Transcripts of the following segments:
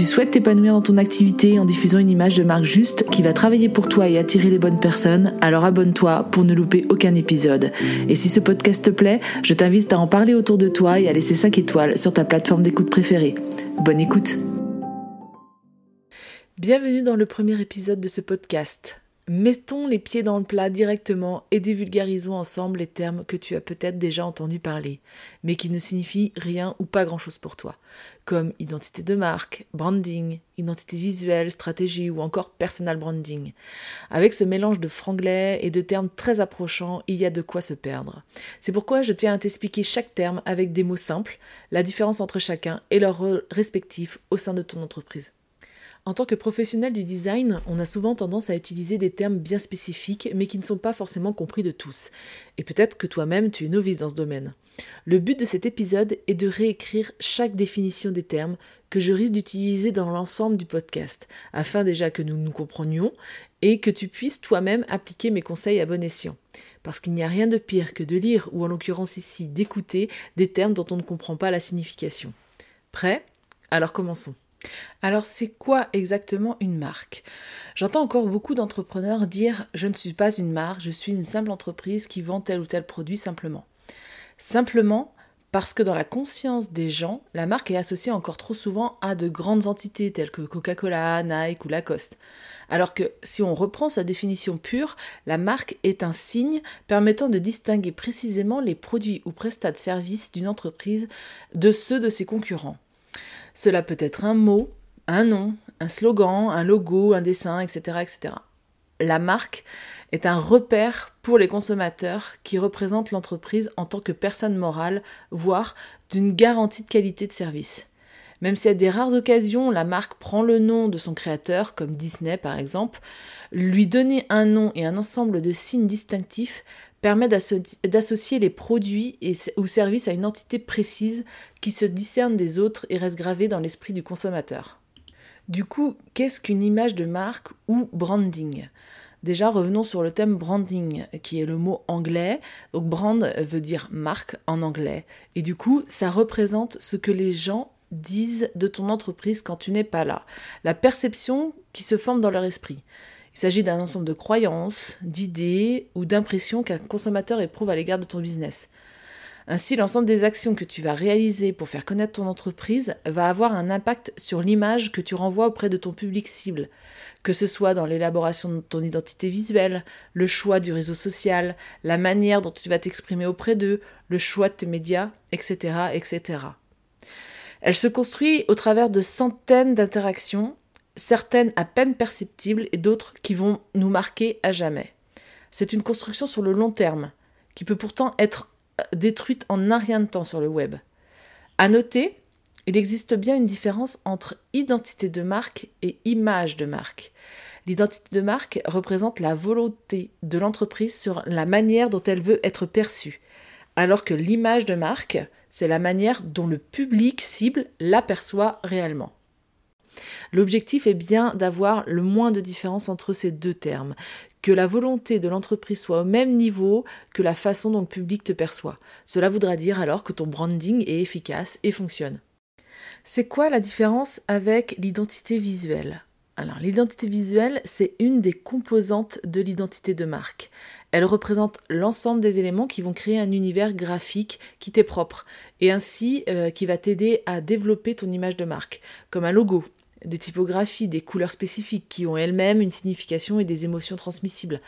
tu souhaites t'épanouir dans ton activité en diffusant une image de marque juste qui va travailler pour toi et attirer les bonnes personnes, alors abonne-toi pour ne louper aucun épisode. Et si ce podcast te plaît, je t'invite à en parler autour de toi et à laisser 5 étoiles sur ta plateforme d'écoute préférée. Bonne écoute Bienvenue dans le premier épisode de ce podcast. Mettons les pieds dans le plat directement et dévulgarisons ensemble les termes que tu as peut-être déjà entendu parler, mais qui ne signifient rien ou pas grand-chose pour toi, comme identité de marque, branding, identité visuelle, stratégie ou encore personal branding. Avec ce mélange de franglais et de termes très approchants, il y a de quoi se perdre. C'est pourquoi je tiens à t'expliquer chaque terme avec des mots simples, la différence entre chacun et leur rôle respectif au sein de ton entreprise. En tant que professionnel du design, on a souvent tendance à utiliser des termes bien spécifiques, mais qui ne sont pas forcément compris de tous. Et peut-être que toi-même, tu es novice dans ce domaine. Le but de cet épisode est de réécrire chaque définition des termes que je risque d'utiliser dans l'ensemble du podcast, afin déjà que nous nous comprenions et que tu puisses toi-même appliquer mes conseils à bon escient. Parce qu'il n'y a rien de pire que de lire, ou en l'occurrence ici d'écouter, des termes dont on ne comprend pas la signification. Prêt? Alors commençons. Alors c'est quoi exactement une marque? J'entends encore beaucoup d'entrepreneurs dire je ne suis pas une marque, je suis une simple entreprise qui vend tel ou tel produit simplement. Simplement parce que dans la conscience des gens, la marque est associée encore trop souvent à de grandes entités telles que Coca-Cola, Nike ou Lacoste. Alors que si on reprend sa définition pure, la marque est un signe permettant de distinguer précisément les produits ou prestats de services d'une entreprise de ceux de ses concurrents. Cela peut être un mot, un nom, un slogan, un logo, un dessin, etc. etc. La marque est un repère pour les consommateurs qui représentent l'entreprise en tant que personne morale, voire d'une garantie de qualité de service. Même si à des rares occasions la marque prend le nom de son créateur, comme Disney par exemple, lui donner un nom et un ensemble de signes distinctifs permet d'associer les produits ou services à une entité précise qui se discerne des autres et reste gravée dans l'esprit du consommateur. Du coup, qu'est-ce qu'une image de marque ou branding? Déjà, revenons sur le thème branding, qui est le mot anglais. Donc, brand veut dire marque en anglais. Et du coup, ça représente ce que les gens disent de ton entreprise quand tu n'es pas là. La perception qui se forme dans leur esprit. Il s'agit d'un ensemble de croyances, d'idées ou d'impressions qu'un consommateur éprouve à l'égard de ton business. Ainsi, l'ensemble des actions que tu vas réaliser pour faire connaître ton entreprise va avoir un impact sur l'image que tu renvoies auprès de ton public cible, que ce soit dans l'élaboration de ton identité visuelle, le choix du réseau social, la manière dont tu vas t'exprimer auprès d'eux, le choix de tes médias, etc., etc. Elle se construit au travers de centaines d'interactions certaines à peine perceptibles et d'autres qui vont nous marquer à jamais. C'est une construction sur le long terme, qui peut pourtant être euh, détruite en un rien de temps sur le web. À noter, il existe bien une différence entre identité de marque et image de marque. L'identité de marque représente la volonté de l'entreprise sur la manière dont elle veut être perçue, alors que l'image de marque, c'est la manière dont le public cible l'aperçoit réellement. L'objectif est bien d'avoir le moins de différence entre ces deux termes, que la volonté de l'entreprise soit au même niveau que la façon dont le public te perçoit. Cela voudra dire alors que ton branding est efficace et fonctionne. C'est quoi la différence avec l'identité visuelle? Alors, l'identité visuelle, c'est une des composantes de l'identité de marque. Elle représente l'ensemble des éléments qui vont créer un univers graphique qui t'est propre et ainsi euh, qui va t'aider à développer ton image de marque, comme un logo, des typographies, des couleurs spécifiques qui ont elles-mêmes une signification et des émotions transmissibles.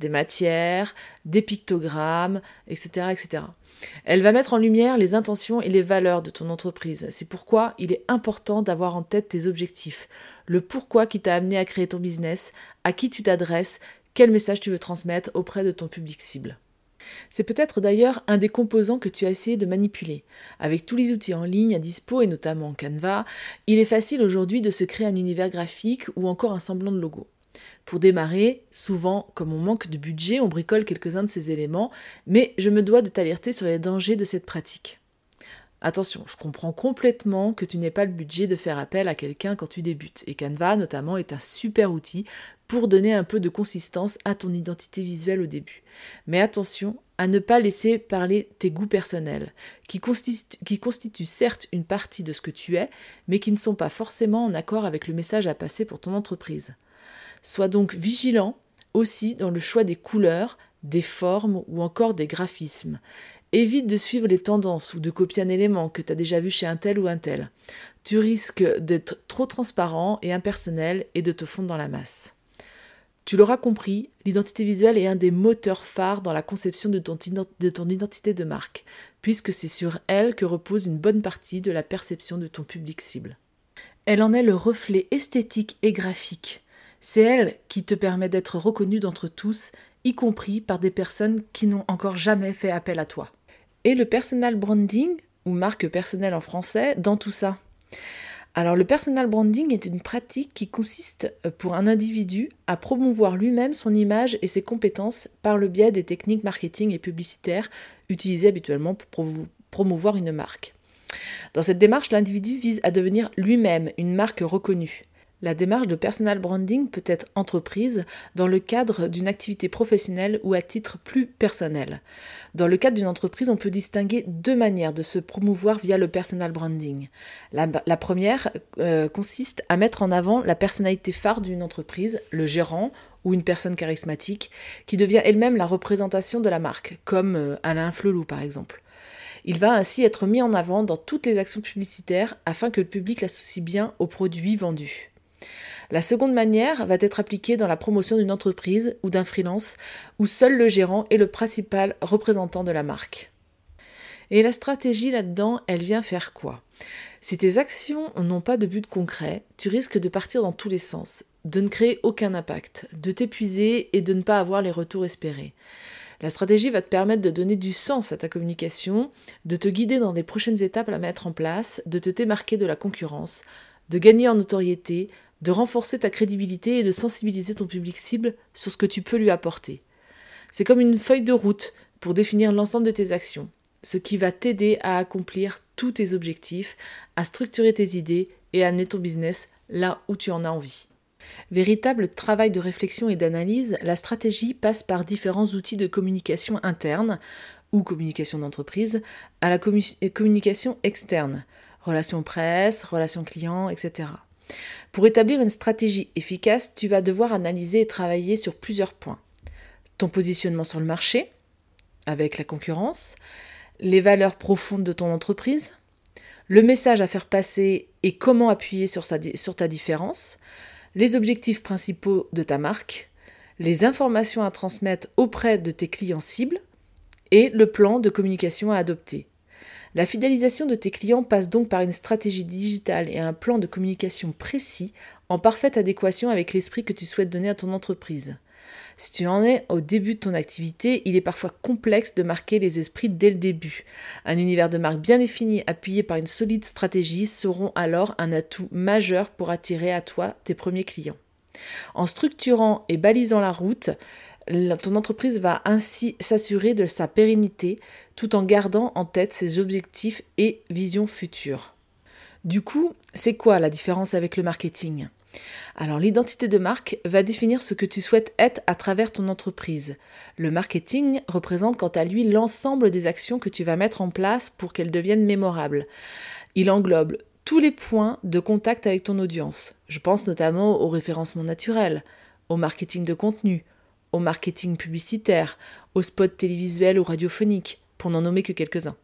des matières, des pictogrammes, etc., etc. Elle va mettre en lumière les intentions et les valeurs de ton entreprise. C'est pourquoi il est important d'avoir en tête tes objectifs, le pourquoi qui t'a amené à créer ton business, à qui tu t'adresses, quel message tu veux transmettre auprès de ton public cible. C'est peut-être d'ailleurs un des composants que tu as essayé de manipuler. Avec tous les outils en ligne à dispo et notamment Canva, il est facile aujourd'hui de se créer un univers graphique ou encore un semblant de logo. Pour démarrer, souvent, comme on manque de budget, on bricole quelques-uns de ces éléments, mais je me dois de t'alerter sur les dangers de cette pratique. Attention, je comprends complètement que tu n'aies pas le budget de faire appel à quelqu'un quand tu débutes, et Canva notamment est un super outil pour donner un peu de consistance à ton identité visuelle au début. Mais attention à ne pas laisser parler tes goûts personnels, qui, qui constituent certes une partie de ce que tu es, mais qui ne sont pas forcément en accord avec le message à passer pour ton entreprise. Sois donc vigilant aussi dans le choix des couleurs, des formes ou encore des graphismes. Évite de suivre les tendances ou de copier un élément que tu as déjà vu chez un tel ou un tel. Tu risques d'être trop transparent et impersonnel et de te fondre dans la masse. Tu l'auras compris, l'identité visuelle est un des moteurs phares dans la conception de ton, de ton identité de marque, puisque c'est sur elle que repose une bonne partie de la perception de ton public cible. Elle en est le reflet esthétique et graphique. C'est elle qui te permet d'être reconnu d'entre tous, y compris par des personnes qui n'ont encore jamais fait appel à toi. Et le personal branding, ou marque personnelle en français, dans tout ça alors le personal branding est une pratique qui consiste euh, pour un individu à promouvoir lui-même son image et ses compétences par le biais des techniques marketing et publicitaires utilisées habituellement pour promouvoir une marque. Dans cette démarche, l'individu vise à devenir lui-même une marque reconnue. La démarche de personal branding peut être entreprise dans le cadre d'une activité professionnelle ou à titre plus personnel. Dans le cadre d'une entreprise, on peut distinguer deux manières de se promouvoir via le personal branding. La, première euh, consiste à mettre en avant la personnalité phare d'une entreprise, le gérant ou une personne charismatique, qui devient elle-même la représentation de la marque, comme euh, Alain Flelou par exemple. Il va ainsi être mis en avant dans toutes les actions publicitaires afin que le public l'associe bien aux produits vendus. La seconde manière va être appliquée dans la promotion d'une entreprise ou d'un freelance où seul le gérant est le principal représentant de la marque. Et la stratégie là-dedans, elle vient faire quoi? Si tes actions n'ont pas de but concret, tu risques de partir dans tous les sens, de ne créer aucun impact, de t'épuiser et de ne pas avoir les retours espérés. La stratégie va te permettre de donner du sens à ta communication, de te guider dans les prochaines étapes à mettre en place, de te démarquer de la concurrence, de gagner en notoriété, de renforcer ta crédibilité et de sensibiliser ton public cible sur ce que tu peux lui apporter. C'est comme une feuille de route pour définir l'ensemble de tes actions, ce qui va t'aider à accomplir tous tes objectifs, à structurer tes idées et à amener ton business là où tu en as envie. Véritable travail de réflexion et d'analyse, la stratégie passe par différents outils de communication interne ou communication d'entreprise à la communication externe, relations presse, relations clients, etc. Pour établir une stratégie efficace, tu vas devoir analyser et travailler sur plusieurs points. Ton positionnement sur le marché, avec la concurrence, les valeurs profondes de ton entreprise, le message à faire passer et comment appuyer sur, ta différence, les objectifs principaux de ta marque, les informations à transmettre auprès de tes clients cibles et le plan de communication à adopter. La fidélisation de tes clients passe donc par une stratégie digitale et un plan de communication précis en parfaite adéquation avec l'esprit que tu souhaites donner à ton entreprise. Si tu en es au début de ton activité, il est parfois complexe de marquer les esprits dès le début. Un univers de marque bien défini, appuyé par une solide stratégie, seront alors un atout majeur pour attirer à toi tes premiers clients. En structurant et balisant la route, ton entreprise va ainsi s'assurer de sa pérennité tout en gardant en tête ses objectifs et visions futures. Du coup, c'est quoi la différence avec le marketing? Alors l'identité de marque va définir ce que tu souhaites être à travers ton entreprise. Le marketing représente quant à lui l'ensemble des actions que tu vas mettre en place pour qu'elles deviennent mémorables. Il englobe tous les points de contact avec ton audience. Je pense notamment au référencement naturel, au marketing de contenu, au marketing publicitaire, aux spots télévisuels ou radiophoniques, pour n'en nommer que quelques-uns.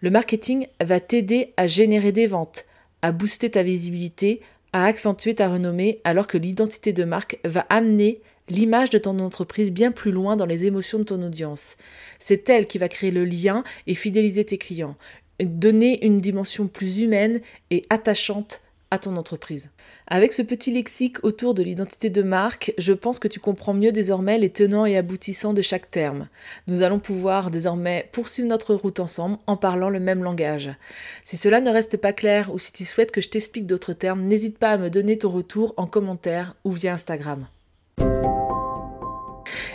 Le marketing va t'aider à générer des ventes, à booster ta visibilité, à accentuer ta renommée, alors que l'identité de marque va amener l'image de ton entreprise bien plus loin dans les émotions de ton audience. C'est elle qui va créer le lien et fidéliser tes clients, donner une dimension plus humaine et attachante à ton entreprise. Avec ce petit lexique autour de l'identité de marque, je pense que tu comprends mieux désormais les tenants et aboutissants de chaque terme. Nous allons pouvoir désormais poursuivre notre route ensemble en parlant le même langage. Si cela ne reste pas clair ou si tu souhaites que je t'explique d'autres termes, n'hésite pas à me donner ton retour en commentaire ou via Instagram.